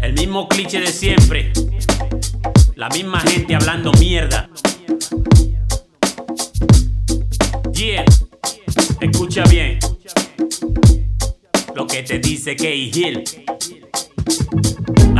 El mismo cliché de siempre. La misma gente hablando mierda. Yeah, escucha bien lo que te dice Kay Hill.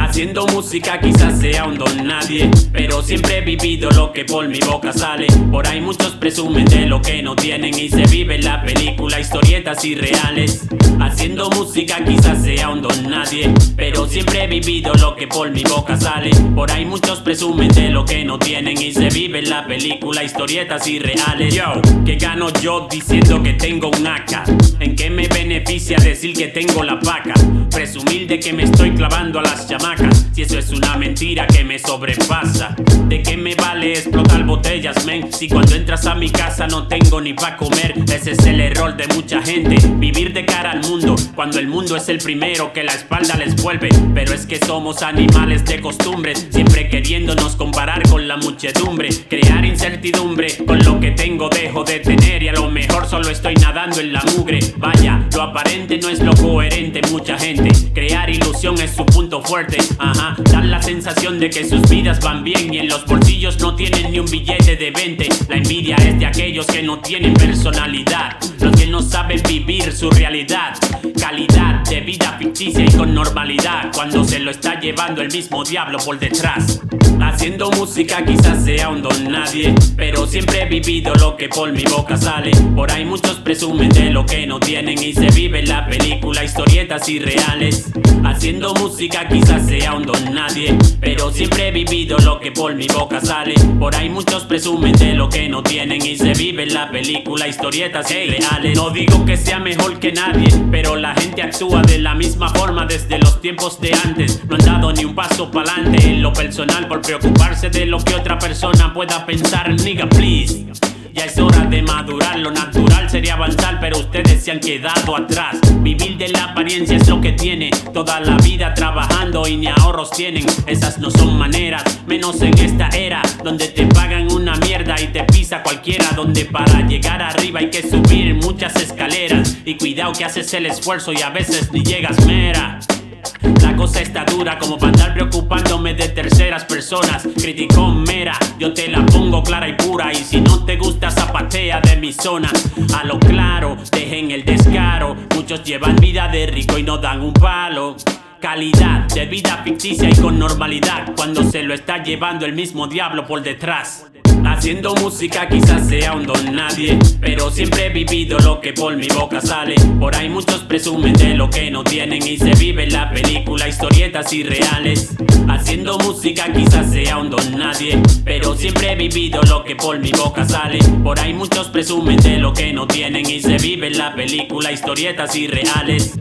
Haciendo música quizás sea un don nadie, pero siempre he vivido lo que por mi boca sale. Por ahí muchos presumen de lo que no tienen y se vive la película, historietas irreales. Haciendo música quizás sea un don nadie, pero siempre he vivido lo que por mi boca sale. Por ahí muchos presumen de lo que no tienen y se vive la película, historietas irreales. Yo, que gano yo diciendo que tengo un AK? ¿En qué me beneficia decir que tengo la vaca? Presumir de que me estoy clavando a las chamacas. Si eso es una mentira que me sobrepasa. ¿De qué me vale explotar botellas, men? Si cuando entras a mi casa no tengo ni pa' comer. Ese es el error de mucha gente. Vivir de cara al mundo cuando el mundo es el primero que la espalda les vuelve. Pero es que somos animales de costumbres. Siempre queriéndonos comparar con la muchedumbre. Crear incertidumbre con lo que tengo dejo de tener. Y a lo mejor solo estoy nadando en la mugre. Vaya, lo aparente no es lo coherente. Mucha gente crear ilusión es su punto fuerte. Ajá, dan la sensación de que sus vidas van bien y en los bolsillos no tienen ni un billete de 20. La envidia es de aquellos que no tienen personalidad, los que no saben vivir su realidad. Calidad de vida ficticia y con normalidad, cuando se lo está llevando el mismo diablo por detrás. Haciendo música quizás sea un don nadie, pero siempre he vivido lo que por mi boca sale. Por ahí muchos presumen de lo que no tienen y se vive la película, historietas Haciendo música quizás sea un don nadie, pero siempre he vivido lo que por mi boca sale. Por ahí muchos presumen de lo que no tienen y se vive la película, historietas irreales. No digo que sea mejor que nadie, pero la gente actúa de la misma forma desde los tiempos de antes. No han dado ni un paso pa'lante en lo personal por preocuparse de lo que otra persona pueda pensar. Nigga, please. Ya es hora de madurar, lo natural sería avanzar, pero ustedes se han quedado atrás. Vivir de la apariencia es lo que tiene, toda la vida trabajando y ni ahorros tienen. Esas no son maneras, menos en esta era, donde te pagan una mierda y te pisa cualquiera. Donde para llegar arriba hay que subir muchas escaleras. Y cuidado que haces el esfuerzo y a veces ni llegas mera. La cosa está dura como para andar preocupándome de terceras personas. Criticón mera, yo te la pongo clara y pura. Y si no te gusta, zapatea de mi zona. A lo claro, dejen el descaro. Muchos llevan vida de rico y no dan un palo. Calidad de vida ficticia y con normalidad. Cuando se lo está llevando el mismo diablo por detrás. Haciendo música quizás sea un don nadie, pero siempre he vivido lo que por mi boca sale. Por ahí muchos presumen de lo que no tienen y se vive la película, historietas irreales. Haciendo música quizás sea un don nadie, pero siempre he vivido lo que por mi boca sale. Por ahí muchos presumen de lo que no tienen y se vive la película, historietas irreales.